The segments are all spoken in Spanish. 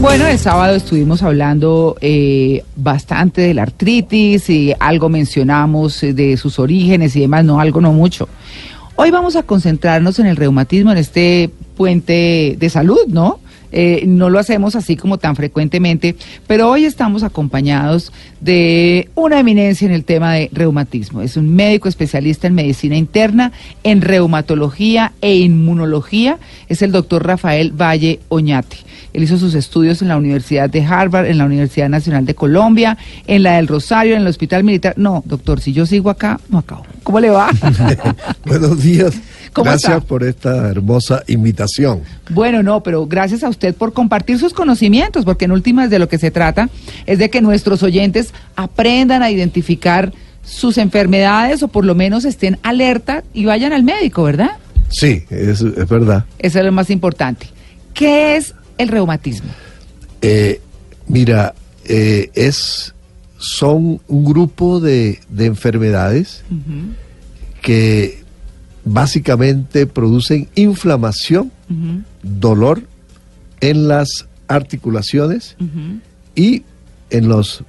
Bueno, el sábado estuvimos hablando eh, bastante de la artritis y algo mencionamos eh, de sus orígenes y demás, no algo, no mucho. Hoy vamos a concentrarnos en el reumatismo, en este puente de salud, ¿no? Eh, no lo hacemos así como tan frecuentemente, pero hoy estamos acompañados de una eminencia en el tema de reumatismo. Es un médico especialista en medicina interna, en reumatología e inmunología. Es el doctor Rafael Valle Oñate. Él hizo sus estudios en la Universidad de Harvard, en la Universidad Nacional de Colombia, en la del Rosario, en el Hospital Militar. No, doctor, si yo sigo acá, no acabo. ¿Cómo le va? Buenos días. Gracias por esta hermosa invitación. Bueno, no, pero gracias a usted por compartir sus conocimientos, porque en últimas de lo que se trata es de que nuestros oyentes aprendan a identificar sus enfermedades o por lo menos estén alerta y vayan al médico, ¿verdad? Sí, es, es verdad. Eso es lo más importante. ¿Qué es el reumatismo? Eh, mira, eh, es son un grupo de, de enfermedades que básicamente producen inflamación, dolor en las articulaciones y en los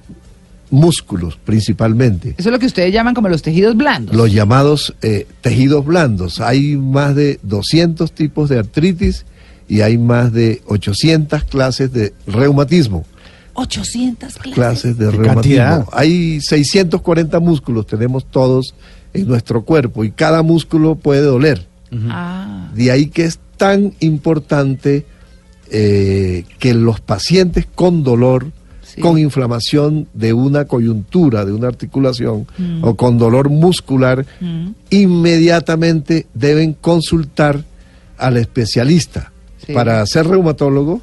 músculos principalmente. Eso es lo que ustedes llaman como los tejidos blandos. Los llamados eh, tejidos blandos. Hay más de 200 tipos de artritis y hay más de 800 clases de reumatismo. 800 clases, clases de reumatismo. Hay 640 músculos, tenemos todos en nuestro cuerpo y cada músculo puede doler. Ah. De ahí que es tan importante eh, que los pacientes con dolor, Sí. con inflamación de una coyuntura, de una articulación Mm. o con dolor muscular, Mm. inmediatamente deben consultar al especialista. Sí. Para ser reumatólogo,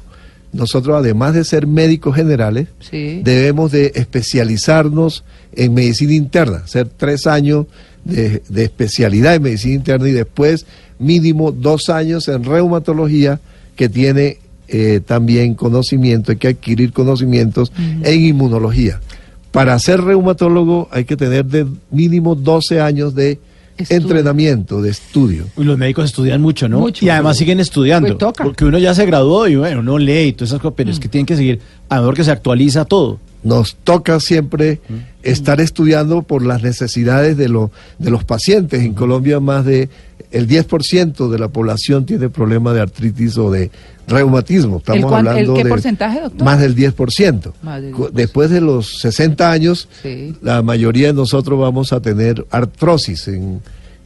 nosotros además de ser médicos generales, Sí. debemos de especializarnos en medicina interna, hacer tres años de, de especialidad en medicina interna y después mínimo dos años en reumatología que tiene eh, también conocimiento, hay que adquirir conocimientos en inmunología. Para ser reumatólogo hay que tener de mínimo 12 años de Estudio. entrenamiento, de estudio. Uy, Los médicos estudian mucho, ¿no? Mucho. y además siguen estudiando. Pues toca. Porque uno ya se graduó y bueno, uno lee y todas esas cosas, pero es que tienen que seguir, a lo mejor que se actualiza todo. Nos toca siempre estar estudiando por las necesidades de, lo- de los pacientes. En Colombia más de el 10% de la población tiene problema de artritis o de reumatismo. Estamos hablando qué de porcentaje, doctor? más del 10%. Más del Cu- 10%. Después de los 60 años, Sí. la mayoría de nosotros vamos a tener artrosis en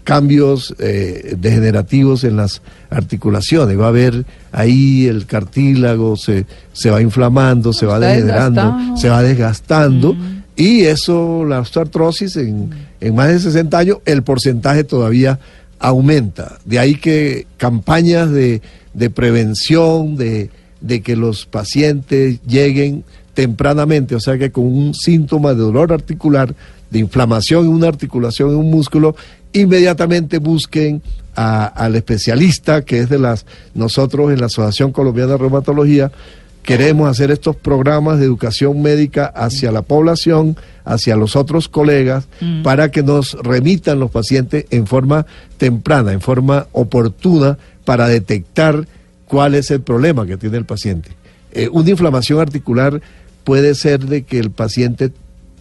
cambios eh, degenerativos en las articulaciones. Va a haber ahí el cartílago, se, se va inflamando, se va degenerando, se va desgastando. Mm. Y eso, la osteoartrosis, en, en más de 60 años, el porcentaje todavía aumenta. De ahí que campañas de, de prevención, de, de que los pacientes lleguen tempranamente, o sea que con un síntoma de dolor articular, de inflamación en una articulación, en un músculo, inmediatamente busquen a- al especialista, que es de las, nosotros en la Asociación Colombiana de Reumatología, queremos hacer estos programas de educación médica hacia la población, hacia los otros colegas, Mm. para que nos remitan los pacientes en forma temprana, en forma oportuna, para detectar cuál es el problema que tiene el paciente. Eh, una inflamación articular puede ser de que el paciente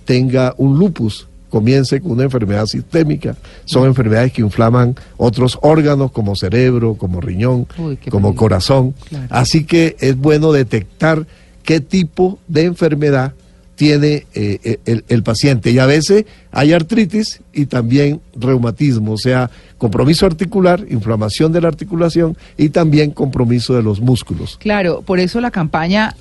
tenga un lupus, comience con una enfermedad sistémica. Son enfermedades que inflaman otros órganos como cerebro, como riñón, Uy, como peligro. corazón. Claro. Así que es bueno detectar qué tipo de enfermedad tiene eh, el, el paciente. Y a veces hay artritis y también reumatismo, o sea, compromiso articular, inflamación de la articulación y también compromiso de los músculos. Claro, por eso la campaña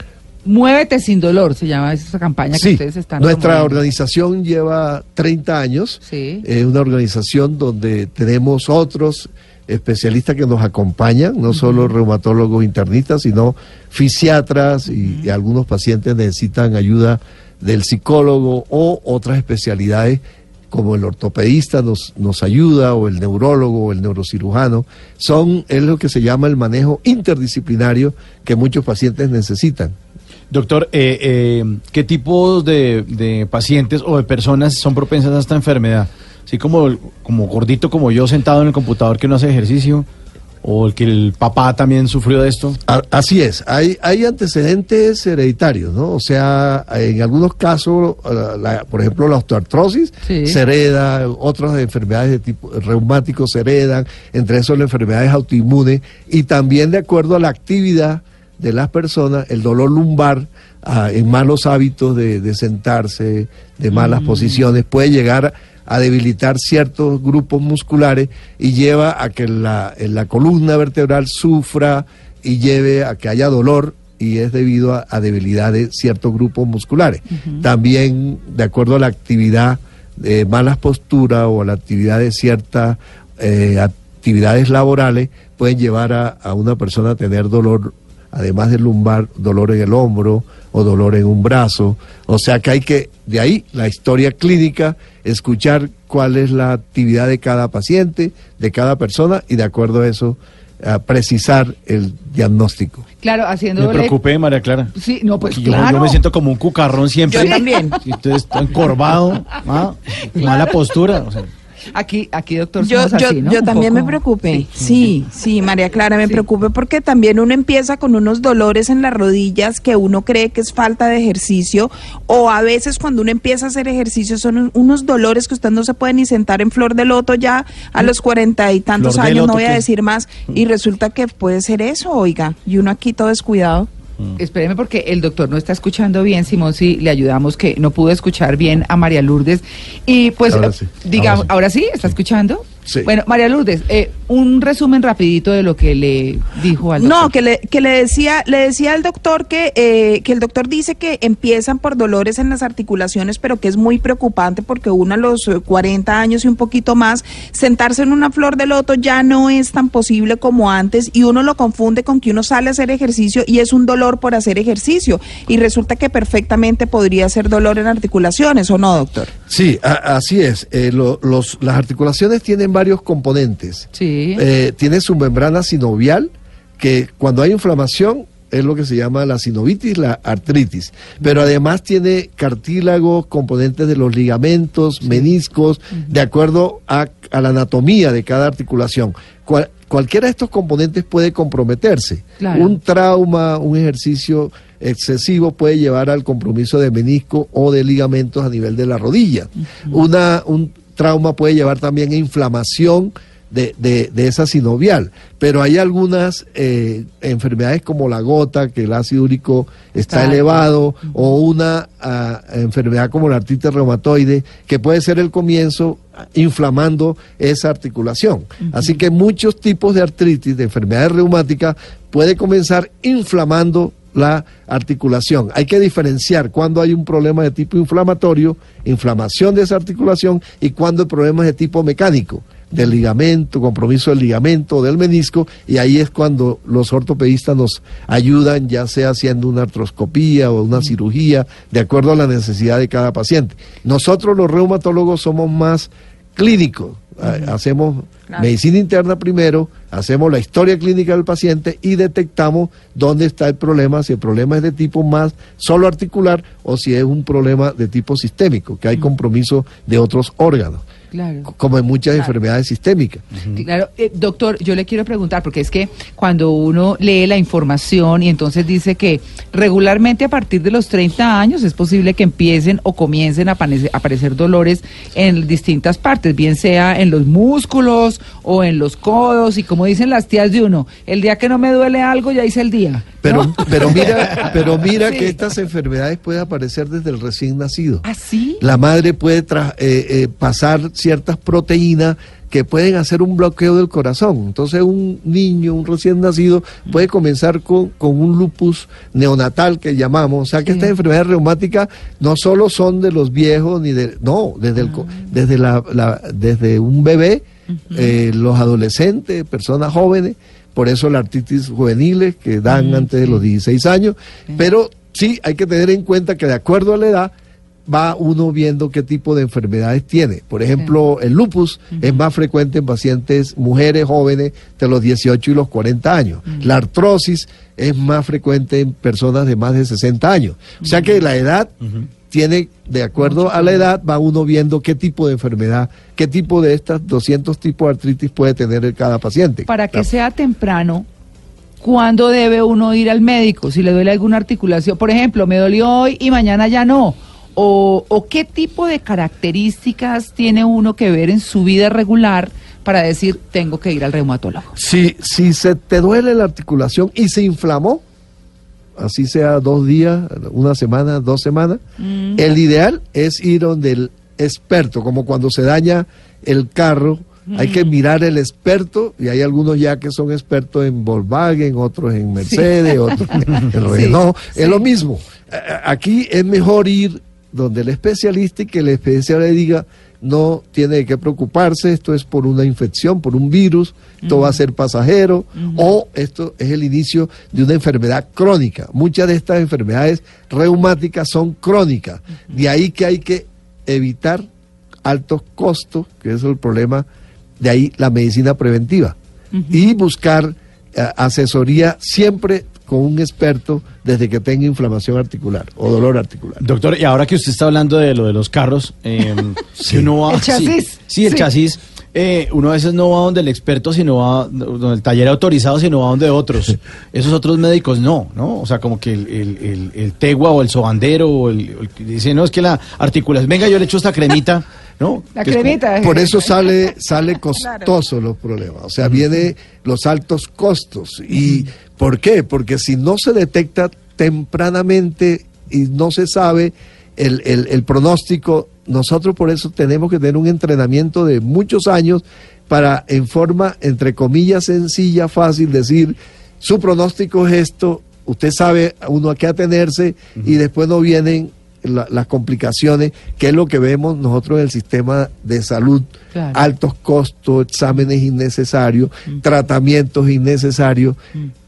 Muévete sin dolor, se llama esa campaña que ustedes están nuestra promoviendo. organización lleva 30 años. Sí. Es una organización donde tenemos otros especialistas que nos acompañan, no solo reumatólogos internistas, sino fisiatras y, y algunos pacientes necesitan ayuda del psicólogo o otras especialidades como el ortopedista nos, nos ayuda o el neurólogo o el neurocirujano. Son, es lo que se llama el manejo interdisciplinario que muchos pacientes necesitan. Doctor, eh, eh, ¿qué tipos de, de pacientes o de personas son propensas a esta enfermedad? Así como, como gordito como yo sentado en el computador que no hace ejercicio. o el que el papá también sufrió de esto. Así es, hay, hay antecedentes hereditarios, ¿no? O sea, en algunos casos, eh, la- por ejemplo, la osteoartrosis Sí. se hereda, otras enfermedades de tipo reumáticos se heredan, entre esos las enfermedades autoinmunes, y también de acuerdo a la actividad de las personas, el dolor lumbar ah, en malos hábitos de, de sentarse, de malas posiciones, puede llegar a debilitar ciertos grupos musculares y lleva a que la, en la columna vertebral sufra y lleve a que haya dolor y es debido a, a debilidad de ciertos grupos musculares. También, de acuerdo a la actividad de malas posturas o a la actividad de ciertas eh, actividades laborales, pueden llevar a, a una persona a tener dolor, además del lumbar, dolor en el hombro o dolor en un brazo. O sea que hay que, de ahí la historia clínica, escuchar cuál es la actividad de cada paciente, de cada persona y de acuerdo a eso, a precisar el diagnóstico. Claro, Me haciéndole... preocupé, María Clara. Sí, no, pues Yo- yo, claro. me siento como un cucarrón siempre. Yo también. Y entonces estoy encorvado, ¿ah? mala postura. o sea, Aquí, aquí, doctor, Yo, yo, así, ¿no? yo también me preocupé. Sí, sí, María Clara, me Sí. preocupé porque también uno empieza con unos dolores en las rodillas que uno cree que es falta de ejercicio o a veces cuando uno empieza a hacer ejercicio son un- unos dolores que usted no se puede ni sentar en flor de loto ya a los cuarenta y tantos ¿Flor de años, no voy a decir más, y resulta que puede ser eso, oiga, y uno aquí todo descuidado. Espéreme porque el doctor no está escuchando bien, Simón, si le ayudamos que no pudo escuchar bien a María Lourdes. Y pues, Ahora sí, digamos, ahora ahora sí, ¿está escuchando? Sí. Bueno, María Lourdes, eh, un resumen rapidito de lo que le dijo al doctor. No, que le, que le decía, le decía al doctor que, eh, que el doctor dice que empiezan por dolores en las articulaciones, pero que es muy preocupante porque uno a los eh, 40 años y un poquito más, sentarse en una flor de loto ya no es tan posible como antes y uno lo confunde con que uno sale a hacer ejercicio y es un dolor por hacer ejercicio y resulta que perfectamente podría ser dolor en articulaciones, ¿o no, doctor? Sí, a- así es. Eh, lo- los, las articulaciones tienen varios componentes. Sí. Eh, tiene su membrana sinovial, que cuando hay inflamación es lo que se llama la sinovitis, la artritis. Pero además tiene cartílagos, componentes de los ligamentos, meniscos, de acuerdo a, a la anatomía de cada articulación. Cual- cualquiera de estos componentes puede comprometerse. Claro. Un trauma, un ejercicio excesivo puede llevar al compromiso de menisco o de ligamentos a nivel de la rodilla. Una, un trauma puede llevar también a inflamación de, de- de esa sinovial, pero hay algunas eh, enfermedades como la gota, que el ácido úrico está elevado, o una ah, enfermedad como la artritis reumatoide, que puede ser el comienzo ah, inflamando esa articulación. Así que muchos tipos de artritis, de enfermedades reumáticas, puede comenzar inflamando la articulación. Hay que diferenciar cuando hay un problema de tipo inflamatorio, inflamación de esa articulación, y cuando el problema es de tipo mecánico, del ligamento, compromiso del ligamento del menisco, y ahí es cuando los ortopedistas nos ayudan, ya sea haciendo una artroscopía o una cirugía, de acuerdo a la necesidad de cada paciente. Nosotros los reumatólogos somos más clínicos, eh, hacemos Claro. medicina interna primero, hacemos la historia clínica del paciente y detectamos dónde está el problema, si el problema es de tipo más solo articular o si es un problema de tipo sistémico, que hay compromiso de otros órganos, Claro. co- como en muchas enfermedades sistémicas. Claro, eh, doctor, yo le quiero preguntar, porque es que cuando uno lee la información y entonces dice que regularmente a partir de los 30 años es posible que empiecen o comiencen a aparecer, aparecer dolores en distintas partes, bien sea en los músculos o en los codos, y como dicen las tías de uno, el día que no me duele algo ya hice el día. Pero, ¿no? pero mira, pero mira Sí. que estas enfermedades pueden aparecer desde el recién nacido. ¿Ah, sí? La madre puede tra- eh, eh, pasar ciertas proteínas que pueden hacer un bloqueo del corazón. Entonces un niño, un recién nacido, puede comenzar con, con un lupus neonatal que llamamos. O sea que Sí. estas enfermedades reumáticas no solo son de los viejos, ni de... No, desde, el, co- desde, la, la- desde un bebé, eh, los adolescentes, personas jóvenes, por eso la artritis juveniles que dan Mm, antes de los 16 años. Pero sí hay que tener en cuenta que de acuerdo a la edad, va uno viendo qué tipo de enfermedades tiene. Por ejemplo, el lupus es más frecuente en pacientes mujeres jóvenes de los 18 y los 40 años. La artrosis es más frecuente en personas de más de 60 años. O sea que la edad tiene, de acuerdo a la edad, va uno viendo qué tipo de enfermedad, qué tipo de estas 200 tipos de artritis puede tener cada paciente. Para que sea temprano, ¿cuándo debe uno ir al médico? Si le duele alguna articulación, por ejemplo, me dolió hoy y mañana ya no. O, o qué tipo de características tiene uno que ver en su vida regular para decir tengo que ir al reumatólogo. Si, si se te duele la articulación y se inflamó, así sea dos días, una semana, dos semanas, Mm. el ideal es ir donde el experto, como cuando se daña el carro, hay que Mm. mirar el experto, y hay algunos ya que son expertos en Volkswagen, otros en Mercedes, otros en Renault, es lo mismo. Aquí es mejor ir donde el especialista y que el especialista le diga, no tiene de qué preocuparse, esto es por una infección, por un virus, esto va a ser pasajero, o esto es el inicio de una enfermedad crónica. Muchas de estas enfermedades reumáticas son crónicas, de ahí que hay que evitar altos costos, que es el problema, de ahí la medicina preventiva, y buscar eh, asesoría siempre con un experto desde que tenga inflamación articular o dolor articular. Doctor, y ahora que usted está hablando de lo de los carros, eh, si uno va... El chasis. Sí, sí, el Sí. chasis. eh, uno a veces no va donde el experto, sino va donde el taller autorizado, sino va donde otros. Esos otros médicos no, ¿no? O sea, como que el, el, el, el tegua o el sobandero o el, o el que dice, no, es que la articulación, venga, yo le echo esta cremita, ¿no? La Que es cremita. Por eso sale, sale costoso los problemas. O sea, viene los altos costos. ¿Y por qué? Porque si no se detecta tempranamente y no se sabe el, el- el pronóstico, nosotros por eso tenemos que tener un entrenamiento de muchos años para, en forma, entre comillas, sencilla, fácil, decir, su pronóstico es esto, usted sabe uno a qué atenerse y después no vienen la- las complicaciones, que es lo que vemos nosotros en el sistema de salud, Claro. altos costos, exámenes innecesarios, tratamientos innecesarios.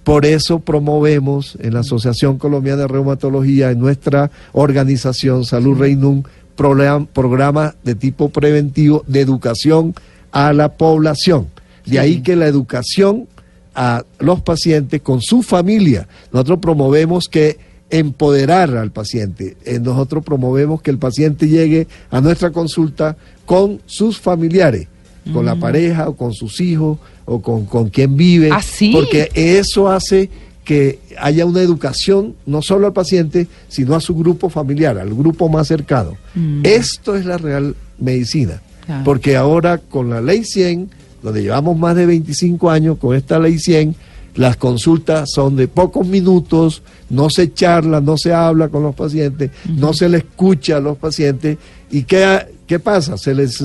Por eso promovemos en la Asociación Colombiana de Reumatología, en nuestra organización Salud Reinum, program- programas de tipo preventivo de educación a la población. De ahí que la educación a los pacientes con su familia. Nosotros promovemos que empoderar al paciente. Eh, nosotros promovemos que el paciente llegue a nuestra consulta con sus familiares, con la pareja o con sus hijos o con, con quien vive. ¿Ah, sí? Porque eso hace que haya una educación no solo al paciente, sino a su grupo familiar, al grupo más cercano. Esto es la real medicina. Claro. Porque ahora con la ley 100, donde llevamos más de 25 años con esta ley 100, las consultas son de pocos minutos, no se charla, no se habla con los pacientes, no se le escucha a los pacientes. ¿Y qué, qué pasa? Se les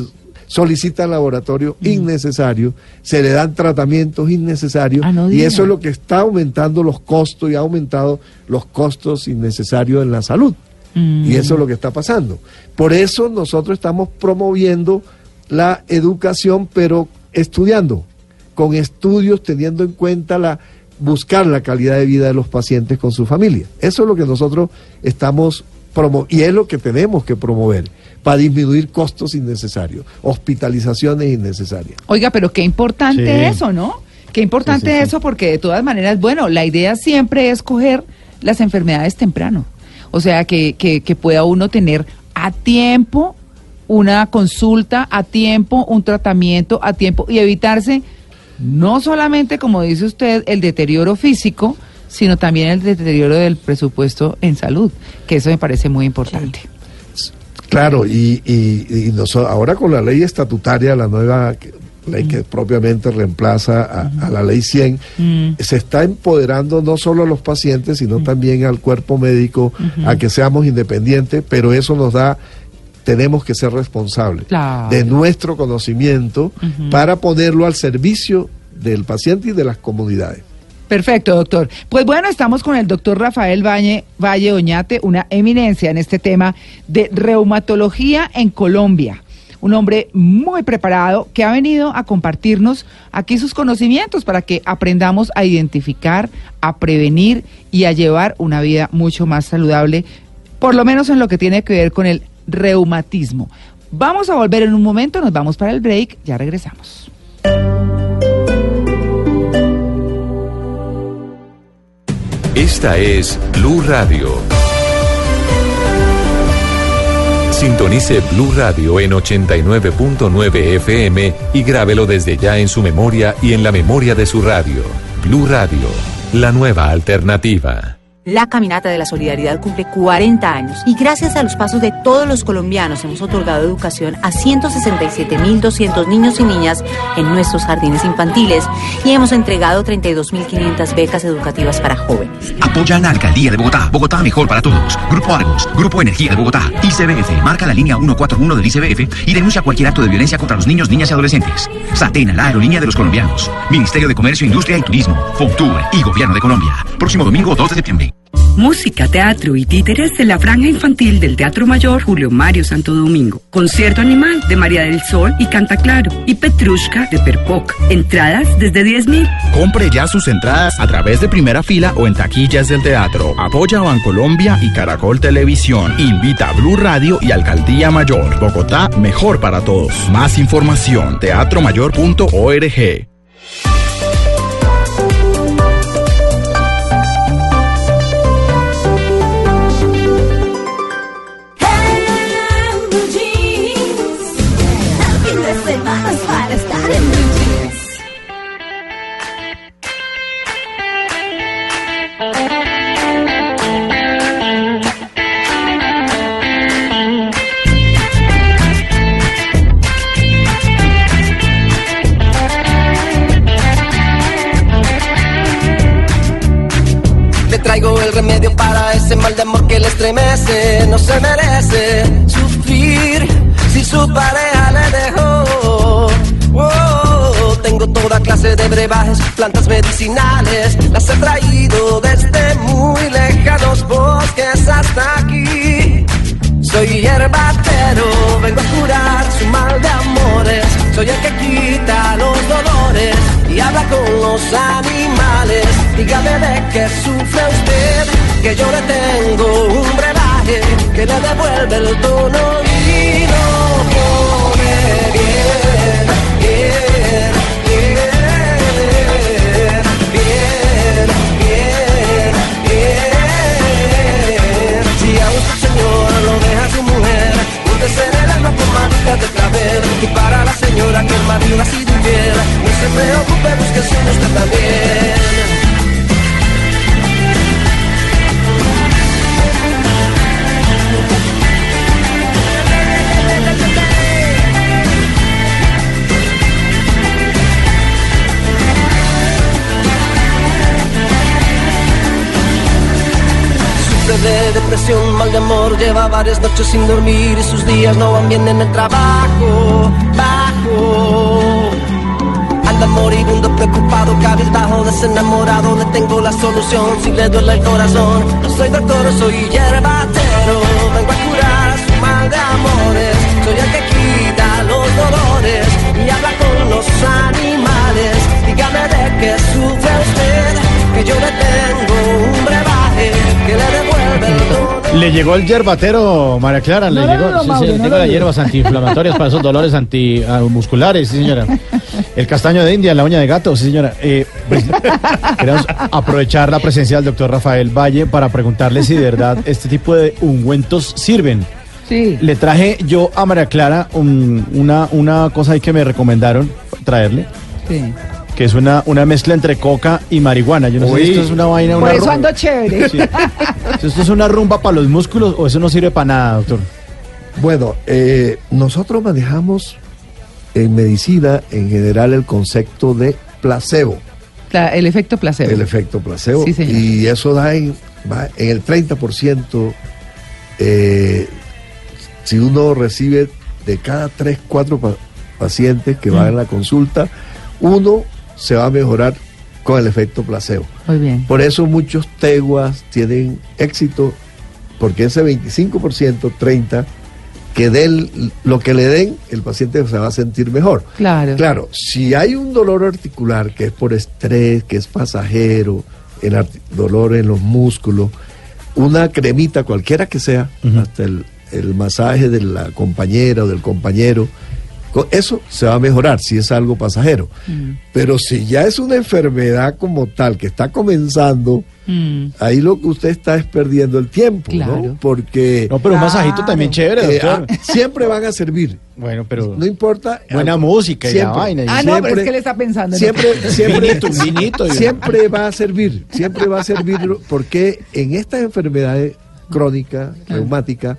solicita laboratorio innecesario, se le dan tratamientos innecesarios Ah, no y eso es lo que está aumentando los costos y ha aumentado los costos innecesarios en la salud. Y eso es lo que está pasando. Por eso nosotros estamos promoviendo la educación, pero estudiando, con estudios teniendo en cuenta la buscar la calidad de vida de los pacientes con su familia. Eso es lo que nosotros estamos promoviendo y es lo que tenemos que promover para disminuir costos innecesarios, hospitalizaciones innecesarias. Oiga, pero qué importante Sí. eso, ¿no? Qué importante Sí, sí, sí. eso, porque de todas maneras, bueno, la idea siempre es coger las enfermedades temprano. O sea, que, que, que pueda uno tener a tiempo una consulta, a tiempo un tratamiento, a tiempo y evitarse no solamente, como dice usted, el deterioro físico, sino también el deterioro del presupuesto en salud, que eso me parece muy importante. Claro, y, y, y ahora con la ley estatutaria, la nueva ley que propiamente reemplaza a, a la ley 100, Mm. se está empoderando no solo a los pacientes, sino también al cuerpo médico, a que seamos independientes, pero eso nos da, tenemos que ser responsables Claro. de nuestro conocimiento para ponerlo al servicio del paciente y de las comunidades. Perfecto, doctor. Pues bueno, estamos con el doctor Rafael Valle, Valle Oñate, una eminencia en este tema de reumatología en Colombia. Un hombre muy preparado que ha venido a compartirnos aquí sus conocimientos para que aprendamos a identificar, a prevenir y a llevar una vida mucho más saludable, por lo menos en lo que tiene que ver con el reumatismo. Vamos a volver en un momento, nos vamos para el break, ya regresamos. Esta es Blue Radio. Sintonice Blue Radio en 89.9 FM y grábelo desde ya en su memoria y en la memoria de su radio. Blue Radio, la nueva alternativa. La Caminata de la Solidaridad cumple 40 años y gracias a los pasos de todos los colombianos hemos otorgado educación a 167.200 niños y niñas en nuestros jardines infantiles y hemos entregado 32.500 becas educativas para jóvenes. Apoyan la Alcaldía de Bogotá. Bogotá mejor para todos. Grupo Argos, Grupo Energía de Bogotá, ICBF, marca la línea 141 del ICBF y denuncia cualquier acto de violencia contra los niños, niñas y adolescentes. Satena, la aerolínea de los colombianos. Ministerio de Comercio, Industria y Turismo, FONTUR y Gobierno de Colombia. Próximo domingo 2 de septiembre. Música, teatro y títeres de la franja infantil del Teatro Mayor Julio Mario Santo Domingo. Concierto animal de María del Sol y Canta Claro. Y Petrushka de Perpoc. Entradas desde 10 mil. Compre ya sus entradas a través de primera fila o en taquillas del teatro. Apoya a Bancolombia y Caracol Televisión. Invita a Blue Radio y Alcaldía Mayor. Bogotá, mejor para todos. Más información, teatromayor.org. traigo el remedio para ese mal de amor que le estremece. No se merece sufrir si su pareja le dejó. Oh, tengo toda clase de brebajes, plantas medicinales. Las he traído desde muy lejanos bosques hasta aquí. Soy hierbatero, vengo a curar su mal de amores. Soy el que quita los dolores y habla con los animales. Dígame de qué sufre usted, que yo le tengo un brebaje que le devuelve el tono y lo pone bien, bien, bien, de. Y para la señora que el marido sido infiel, no se preocupe, búsquese usted también. Depresión, mal de amor, lleva varias noches sin dormir y sus días no van bien en el trabajo, bajo. Anda moribundo, preocupado, cabizbajo, desenamorado, le tengo la solución si le duele el corazón. No soy doctor, soy hierbatero, vengo a curar su mal de amores. Soy el que quita los dolores y habla con los animales. Dígame de qué sufre usted, que yo le tengo un que le llegó el yerbatero, María Clara, le No llegó. sí, sí, las hierbas antiinflamatorias para esos dolores antimusculares, sí, señora. El castaño de India, la uña de gato, sí, señora. Eh, pues, queremos aprovechar la presencia del doctor Rafael Valle para preguntarle si de verdad este tipo de ungüentos sirven. Sí. Le traje yo a María Clara un- una, una cosa ahí que me recomendaron traerle, sí. Que es una, una mezcla entre coca y marihuana. Yo no sé si esto es una vaina, Por una eso ru- ando chévere. Sí. ¿Esto es una rumba para los músculos o eso no sirve para nada, doctor? Bueno, eh, nosotros manejamos en medicina en general el concepto de placebo, La- el efecto placebo. el efecto placebo, Sí, señor. y eso da en, va en el 30%, eh, si uno recibe de cada 3, 4 pacientes que van a la consulta, uno se va a mejorar con el efecto placebo. Muy bien. Por eso muchos teguas tienen éxito, porque ese 25%, 30%, que den lo que le den, el paciente se va a sentir mejor. Claro. Claro, si hay un dolor articular que es por estrés, que es pasajero, el dolor en los músculos, una cremita, cualquiera que sea, hasta el el masaje de la compañera o del compañero, co- eso se va a mejorar si es algo pasajero. Mm. Pero si ya es una enfermedad como tal que está comenzando, Mm. ahí lo que usted está es perdiendo el tiempo, Claro. ¿no? Porque No, pero un masajito también chévere, eh, doctor. ah, siempre van a servir. Bueno, pero No importa. buena música y la vaina. y- Ah, no, pero es que él está pensando en Siempre, siempre, Vinito, vinito siempre va a servir, siempre va a servir porque en estas enfermedades crónicas, reumáticas,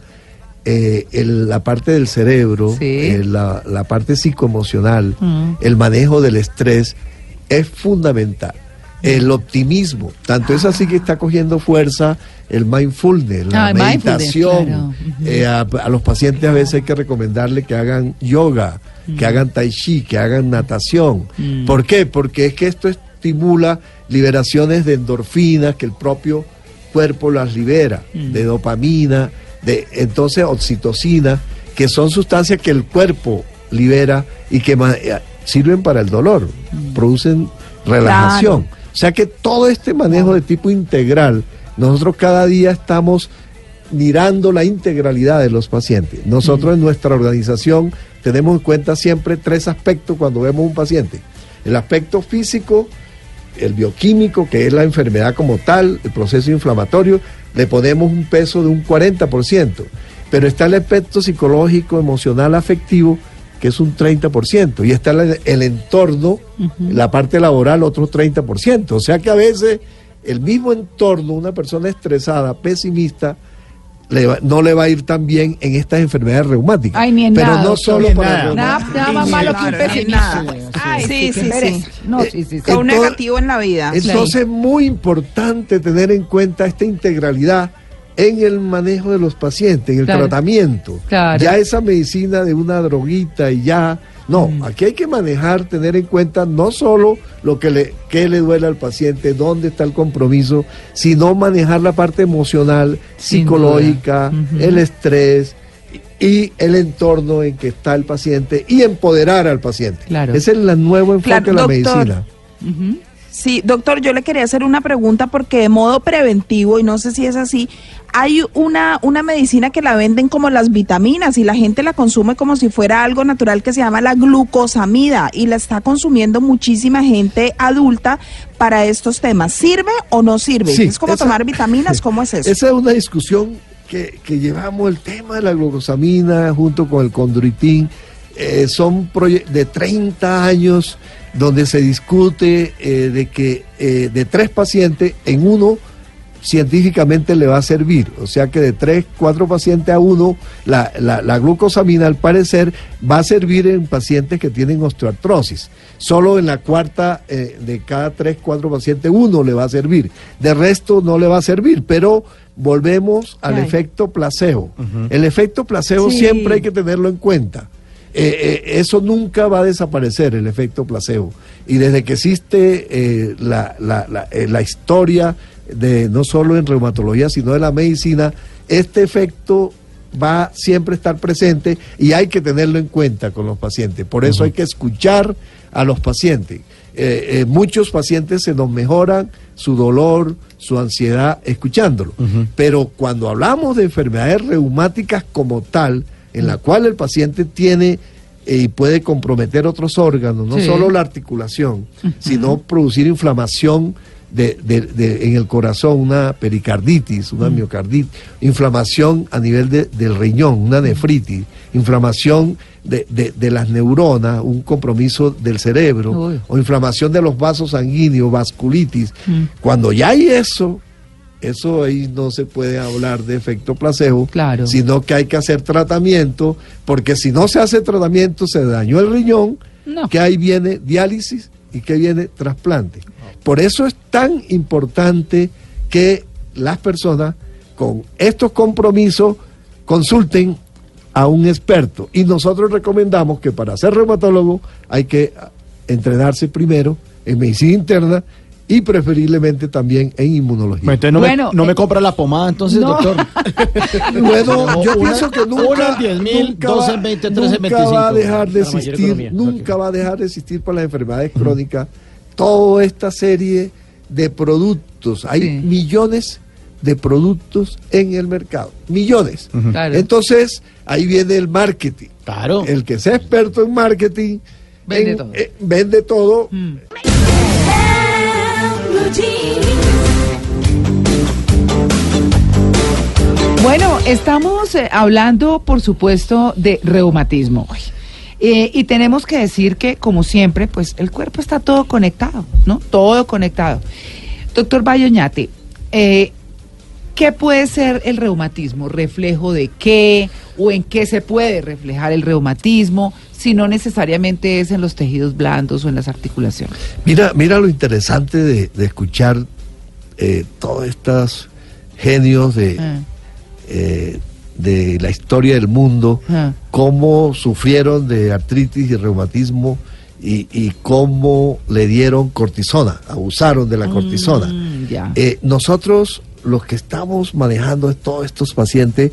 eh, el- la parte del cerebro, Sí. eh, la, la parte psicoemocional, Mm. el manejo del estrés es fundamental. El optimismo, tanto es así que está cogiendo fuerza el mindfulness, la Ah, mindfulness, meditación. claro. Eh, a, a los pacientes a veces hay que recomendarle que hagan yoga, que hagan tai chi, que hagan natación. Mm. ¿Por qué? Porque es que esto estimula liberaciones de endorfinas que el propio cuerpo las libera, Mm. de dopamina, de entonces oxitocina, que son sustancias que el cuerpo libera y que eh, sirven para el dolor, Mm. producen relajación. O sea que todo este manejo de tipo integral, nosotros cada día estamos mirando la integralidad de los pacientes. Nosotros en nuestra organización tenemos en cuenta siempre tres aspectos cuando vemos un paciente. El aspecto físico, el bioquímico, que es la enfermedad como tal, el proceso inflamatorio, le ponemos un peso de un 40%. Pero está el aspecto psicológico, emocional, afectivo, que es un 30%. Y está el, el entorno, la parte laboral, otro 30%. O sea que a veces el mismo entorno, una persona estresada, pesimista, le va- no le va a ir tan bien en estas enfermedades reumáticas. Ay, ni en Pero nada, no solo para nada. Nada, más malo que un pesimista. Ay, Sí, sí, sí. No, sí, sí, sí. Entonces- negativo en la vida. Entonces es muy importante tener en cuenta esta integralidad en el manejo de los pacientes, en el Claro. tratamiento. Claro. Ya esa medicina de una droguita y ya. No, Mm. aquí hay que manejar, tener en cuenta no solo lo que le, qué le duele al paciente, dónde está el compromiso, sino manejar la parte emocional, Sin psicológica, el estrés y el entorno en que está el paciente y empoderar al paciente. Claro. Ese es el nuevo enfoque Claro, de la doctor. medicina. Sí, doctor, yo le quería hacer una pregunta porque de modo preventivo, y no sé si es así, hay una, una medicina que la venden como las vitaminas y la gente la consume como si fuera algo natural que se llama la glucosamida y la está consumiendo muchísima gente adulta para estos temas. ¿Sirve o no sirve? Sí, ¿Es como esa- tomar vitaminas? ¿Cómo es eso? Esa es una discusión que, que llevamos el tema de la glucosamina junto con el condroitín. Eh, son de 30 años donde se discute eh, de que eh, de tres pacientes en uno científicamente le va a servir. O sea que de tres, cuatro pacientes a uno, la, la- la glucosamina al parecer va a servir en pacientes que tienen osteoartrosis. Solo en la cuarta eh, de cada tres, cuatro pacientes, uno le va a servir. De resto no le va a servir, pero volvemos al Ay. efecto placebo. El efecto placebo Sí. siempre hay que tenerlo en cuenta. Eh, eh, eso nunca va a desaparecer, el efecto placebo. Y desde que existe eh, la, la- la- la historia de no solo en reumatología, sino de la medicina, este efecto va siempre a estar presente y hay que tenerlo en cuenta con los pacientes. Por eso hay que escuchar a los pacientes. Muchos pacientes se nos mejoran su dolor, su ansiedad, escuchándolo. Pero cuando hablamos de enfermedades reumáticas como tal, en la cual el paciente tiene eh, y puede comprometer otros órganos, no Sí. solo la articulación, sino producir inflamación de, de- de- en el corazón, una pericarditis, una miocarditis, inflamación a nivel de- del riñón, una nefritis, inflamación de, las neuronas, un compromiso del cerebro, Uy. o inflamación de los vasos sanguíneos, vasculitis. Cuando ya hay eso, eso ahí no se puede hablar de efecto placebo, Claro. sino que hay que hacer tratamiento, porque si no se hace tratamiento se dañó el riñón, No. que ahí viene diálisis y que viene trasplante. Por eso es tan importante que las personas con estos compromisos consulten a un experto. Y nosotros recomendamos que para ser reumatólogo hay que entrenarse primero en medicina interna y preferiblemente también en inmunología. Bueno, entonces no, Bueno, me, no eh, me compra la pomada entonces, no. doctor. Bueno, yo Una- pienso que nunca, una en 10.000, nunca dos va- en 20, tres en nunca va a 25. dejar de existir, economía. nunca Ok. va a dejar de existir para las enfermedades crónicas toda esta serie de productos. Hay Sí. millones de productos en el mercado. Millones. Claro. Entonces, ahí viene el marketing. Claro. El que sea experto en marketing Vende en- todo. eh, vende todo. Mm. Bueno, estamos eh, hablando, por supuesto, de reumatismo hoy. Eh, y tenemos que decir que, como siempre, pues el cuerpo está todo conectado, ¿no? Todo conectado. Doctor Bayoñate, eh, ¿qué puede ser el reumatismo? ¿Reflejo de qué? ¿O en qué se puede reflejar el reumatismo? Si no necesariamente es en los tejidos blandos o en las articulaciones. Mira, mira lo interesante de, de escuchar eh, todos estos genios de, Ah, eh, de la historia del mundo, ah. cómo sufrieron de artritis y reumatismo y, y cómo le dieron cortisona, abusaron de la cortisona. Mm, ya. Eh, nosotros, los que estamos manejando todos estos pacientes,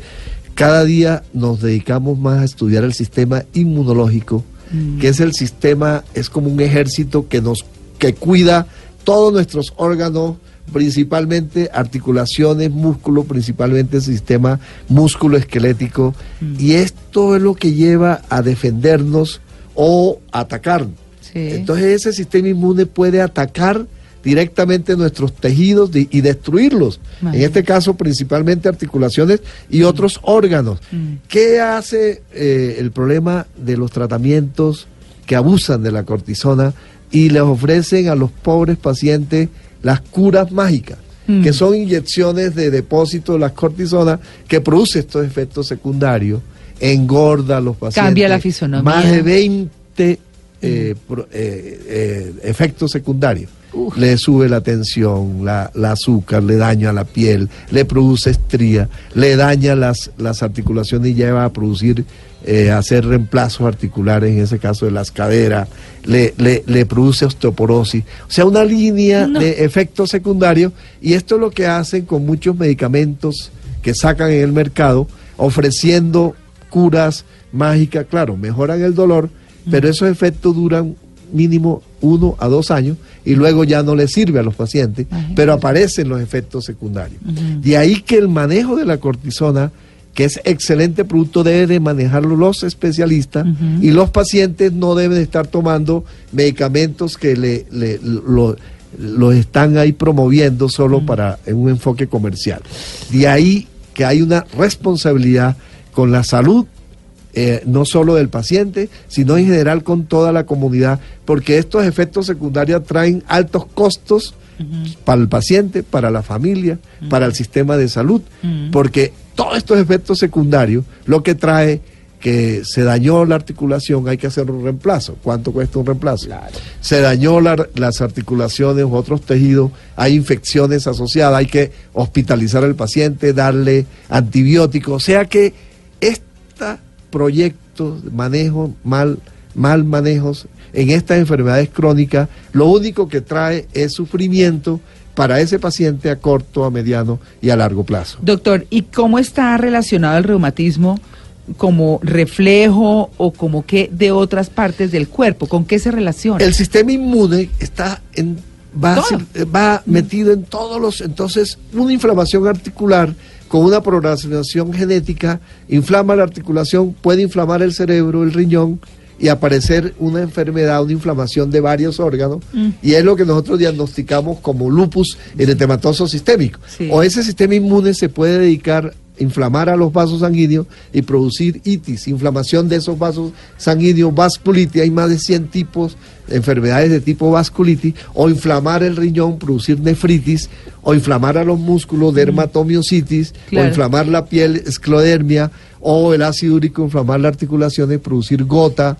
cada día nos dedicamos más a estudiar el sistema inmunológico, Mm. que es el sistema, es como un ejército que nos que cuida todos nuestros órganos, principalmente articulaciones, músculo, principalmente sistema músculo esquelético, y esto es lo que lleva a defendernos o atacarnos. Sí. Entonces ese sistema inmune puede atacar directamente nuestros tejidos de- y destruirlos. En este caso principalmente articulaciones y otros órganos. Mm. ¿Qué hace eh, el problema de los tratamientos que abusan de la cortisona y les ofrecen a los pobres pacientes las curas mágicas? Mm. que son inyecciones de depósito de las cortisonas que produce estos efectos secundarios, engorda a los pacientes. Cambia la fisonomía. Más de 20 eh, pro- eh, eh, efectos secundarios. Le sube la tensión, la, la azúcar, le daña la piel, le produce estría, le daña las, las articulaciones y lleva a producir, eh, hacer reemplazos articulares, en ese caso de las caderas, le, le, le produce osteoporosis. O sea, una línea No. de efectos secundarios y esto es lo que hacen con muchos medicamentos que sacan en el mercado, ofreciendo curas mágicas, claro, mejoran el dolor, pero esos efectos duran mínimo uno a dos años y luego ya no les sirve a los pacientes, pero aparecen los efectos secundarios. De ahí que el manejo de la cortisona, que es excelente producto, debe de manejarlo los especialistas y los pacientes no deben estar tomando medicamentos que le, le- lo, los están ahí promoviendo solo para un enfoque comercial. De ahí que hay una responsabilidad con la salud eh, no solo del paciente, sino en general con toda la comunidad, porque estos efectos secundarios traen altos costos para el paciente, para la familia, para el sistema de salud, porque todos estos efectos secundarios lo que trae que se dañó la articulación, hay que hacer un reemplazo. ¿Cuánto cuesta un reemplazo? Se dañó la- las articulaciones u otros tejidos, hay infecciones asociadas, hay que hospitalizar al paciente, darle antibióticos. O sea que este proyecto, manejo, mal, mal manejos en estas enfermedades crónicas, lo único que trae es sufrimiento para ese paciente a corto, a mediano y a largo plazo. Doctor, ¿y cómo está relacionado el reumatismo como reflejo o como que de otras partes del cuerpo? ¿Con qué se relaciona? El sistema inmune está en va, va metido en todos los entonces una inflamación articular con una programación genética inflama la articulación, puede inflamar el cerebro, el riñón y aparecer una enfermedad, una inflamación de varios órganos Mm. y es lo que nosotros diagnosticamos como lupus eritematoso sistémico. Sí. O ese sistema inmune se puede dedicar inflamar a los vasos sanguíneos y producir itis, inflamación de esos vasos sanguíneos, vasculitis, hay más de 100 tipos de enfermedades de tipo vasculitis, o inflamar el riñón, producir nefritis, o inflamar a los músculos, dermatomiositis, o inflamar la piel, esclerodermia, o el ácido úrico, inflamar las articulaciones, producir gota,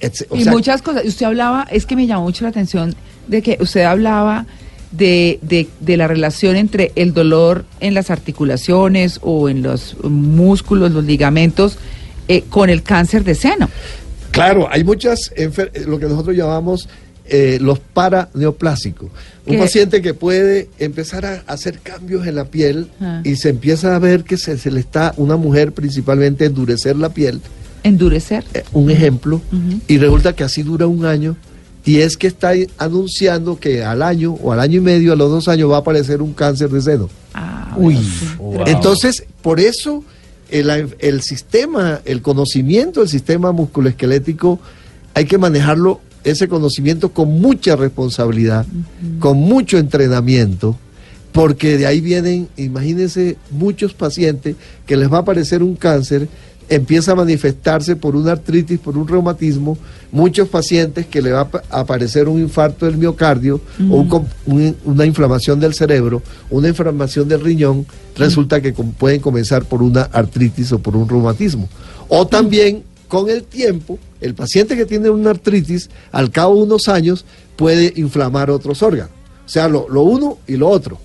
etc. O y muchas cosas. Usted hablaba, es que me llamó mucho la atención de que usted hablaba de, de, de la relación entre el dolor en las articulaciones o en los músculos, los ligamentos, eh, con el cáncer de seno. Claro, hay muchas, eh, lo que nosotros llamamos eh, los paraneoplásicos. Un paciente que puede empezar a hacer cambios en la piel Ah. y se empieza a ver que se, se le está, una mujer principalmente, endurecer la piel, Endurecer. eh, un ejemplo, y resulta que así dura un año. Y es que está anunciando que al año o al año y medio, a los dos años, va a aparecer un cáncer de seno. Ah, Uy. Entonces, por eso el, el sistema, el conocimiento del sistema musculoesquelético, hay que manejarlo, ese conocimiento con mucha responsabilidad, con mucho entrenamiento, porque de ahí vienen, imagínense, muchos pacientes que les va a aparecer un cáncer, empieza a manifestarse por una artritis, por un reumatismo, muchos pacientes que le va a aparecer un infarto del miocardio o un com- un- una inflamación del cerebro, una inflamación del riñón, resulta que pueden comenzar por una artritis o por un reumatismo. O también con el tiempo, el paciente que tiene una artritis, al cabo de unos años, puede inflamar otros órganos. O sea, lo, lo uno y lo otro.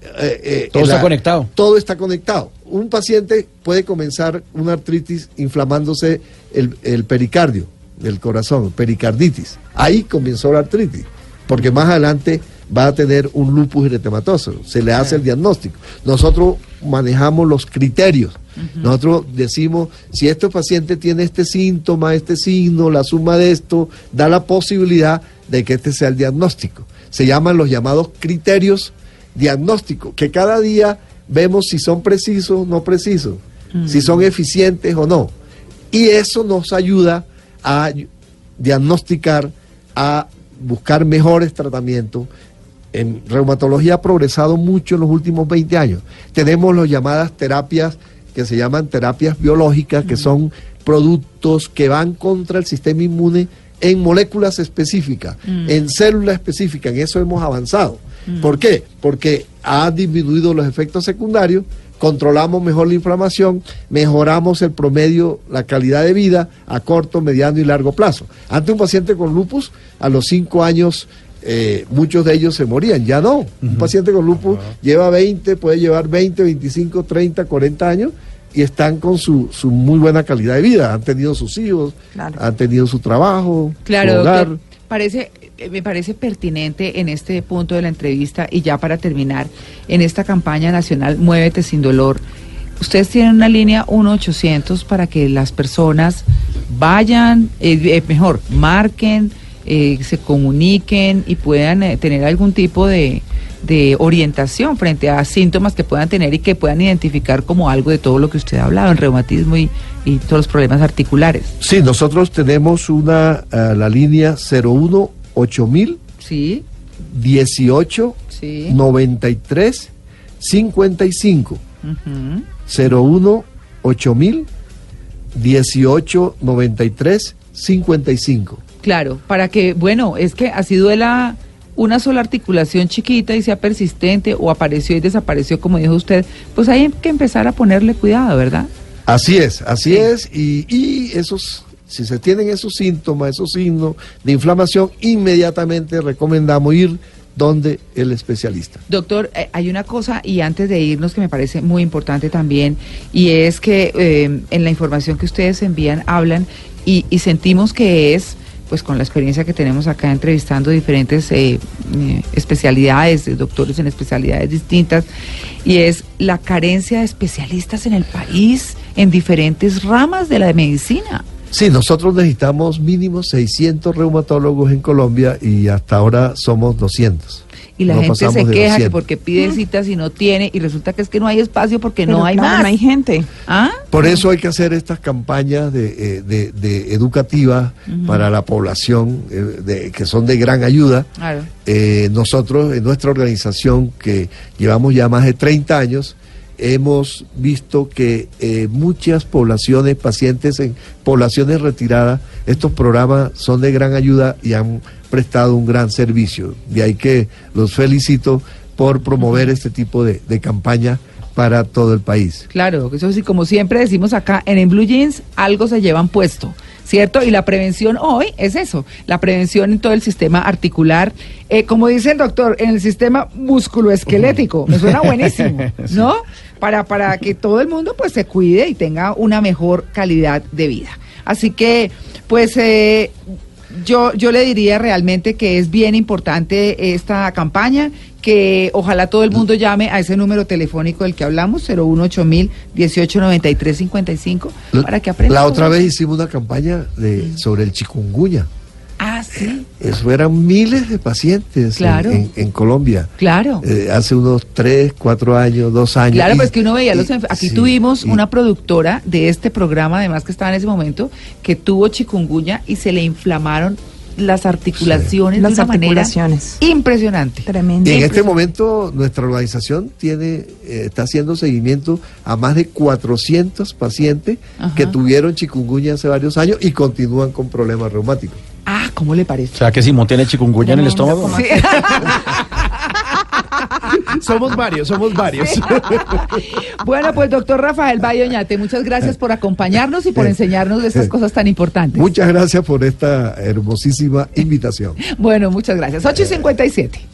Eh, eh, Todo está conectado. Todo está conectado. Un paciente puede comenzar una artritis inflamándose el, el pericardio del corazón, pericarditis. Ahí comenzó la artritis, porque más adelante va a tener un lupus eritematoso. Se le hace el diagnóstico. Nosotros manejamos los criterios. Nosotros decimos, si este paciente tiene este síntoma, este signo, la suma de esto, da la posibilidad de que este sea el diagnóstico. Se llaman los llamados criterios diagnósticos, que cada día vemos si son precisos o no precisos, si son eficientes o no. Y eso nos ayuda a diagnosticar, a buscar mejores tratamientos. En reumatología ha progresado mucho en los últimos 20 años. Tenemos las llamadas terapias que se llaman terapias biológicas, que son productos que van contra el sistema inmune en moléculas específicas, en células específicas. En eso hemos avanzado. ¿Por qué? Porque ha disminuido los efectos secundarios, controlamos mejor la inflamación, mejoramos el promedio, la calidad de vida a corto, mediano y largo plazo. Antes un paciente con lupus, a los 5 años, eh, muchos de ellos se morían, ya no. Un paciente con lupus lleva 20, puede llevar 20, 25, 30, 40 años y están con su, su muy buena calidad de vida. Han tenido sus hijos, Claro. han tenido su trabajo, Claro, su hogar. doctor. Parece, eh, me parece pertinente en este punto de la entrevista y ya para terminar, en esta campaña nacional Muévete sin dolor, ustedes tienen una línea 1-800 para que las personas vayan, eh, eh, mejor, marquen, eh, se comuniquen y puedan eh, tener algún tipo de, de orientación frente a síntomas que puedan tener y que puedan identificar como algo de todo lo que usted ha hablado, en reumatismo y, y todos los problemas articulares. Sí, nosotros tenemos una, eh, la línea 01 8000 Sí, 18 sí. 93 55 Ujú. 01 8000 18 93 55. Claro, para que, bueno, es que así duela una sola articulación chiquita y sea persistente o apareció y desapareció, como dijo usted, pues hay que empezar a ponerle cuidado, ¿verdad? Así es, así Sí. es. Y, y esos, si se tienen esos síntomas, esos signos de inflamación, inmediatamente recomendamos ir donde el especialista. Doctor, eh, hay una cosa, y antes de irnos, que me parece muy importante también, y es que eh, en la información que ustedes envían hablan y, y sentimos que es, pues con la experiencia que tenemos acá entrevistando diferentes eh, eh, especialidades, eh, doctores en especialidades distintas, y es la carencia de especialistas en el país en diferentes ramas de la medicina. Sí, nosotros necesitamos mínimo 600 reumatólogos en Colombia y hasta ahora somos 200. Y la No gente se queja que 200. porque pide citas y no tiene, y resulta que es que no hay espacio porque Pero no hay claro, más. No hay gente. ¿Ah? Por eso hay que hacer estas campañas de, eh, de- de educativas para la población eh, de- que son de gran ayuda. Claro. Eh, nosotros en nuestra organización, que llevamos ya más de 30 años, hemos visto que eh, muchas poblaciones, pacientes en poblaciones retiradas, estos programas son de gran ayuda y han prestado un gran servicio. De ahí que los felicito por promover este tipo de, de campaña para todo el país. Claro, eso sí, como siempre decimos acá, en, en Blue Jeans algo se llevan puesto, ¿cierto? Y la prevención hoy es eso, la prevención en todo el sistema articular, eh, como dice el doctor, en el sistema musculoesquelético, me suena buenísimo, ¿no? Para, para que todo el mundo pues se cuide y tenga una mejor calidad de vida. Así que, pues... Eh, yo, yo le diría realmente que es bien importante esta campaña, que ojalá todo el mundo llame a ese número telefónico del que hablamos, 018 1893 55, para que aprenda. La otra vez hicimos una campaña de, sobre el chikungunya. Ah, sí. Eso eran miles de pacientes en- Claro. en, en Colombia. Claro. Eh, hace unos tres, cuatro años, dos años. Claro, Y- pues que uno veía los y- Aquí sí, tuvimos y- una productora de este programa, además que estaba en ese momento, que tuvo chikungunya y se le inflamaron las articulaciones Las de una articulaciones. manera impresionante. Tremendo. Y en este momento nuestra organización tiene eh, está haciendo seguimiento a más de 400 pacientes Ajá. que tuvieron chikungunya hace varios años y continúan con problemas reumáticos. Ah, ¿cómo le O parece? sea que Simón tiene chikungunya en el estómago. como- somos varios, somos varios. Bueno, pues doctor Rafael Bayoñate, muchas gracias por acompañarnos y por enseñarnos de esas cosas tan importantes. Muchas gracias por esta hermosísima invitación. Bueno, muchas gracias. 8 y 57.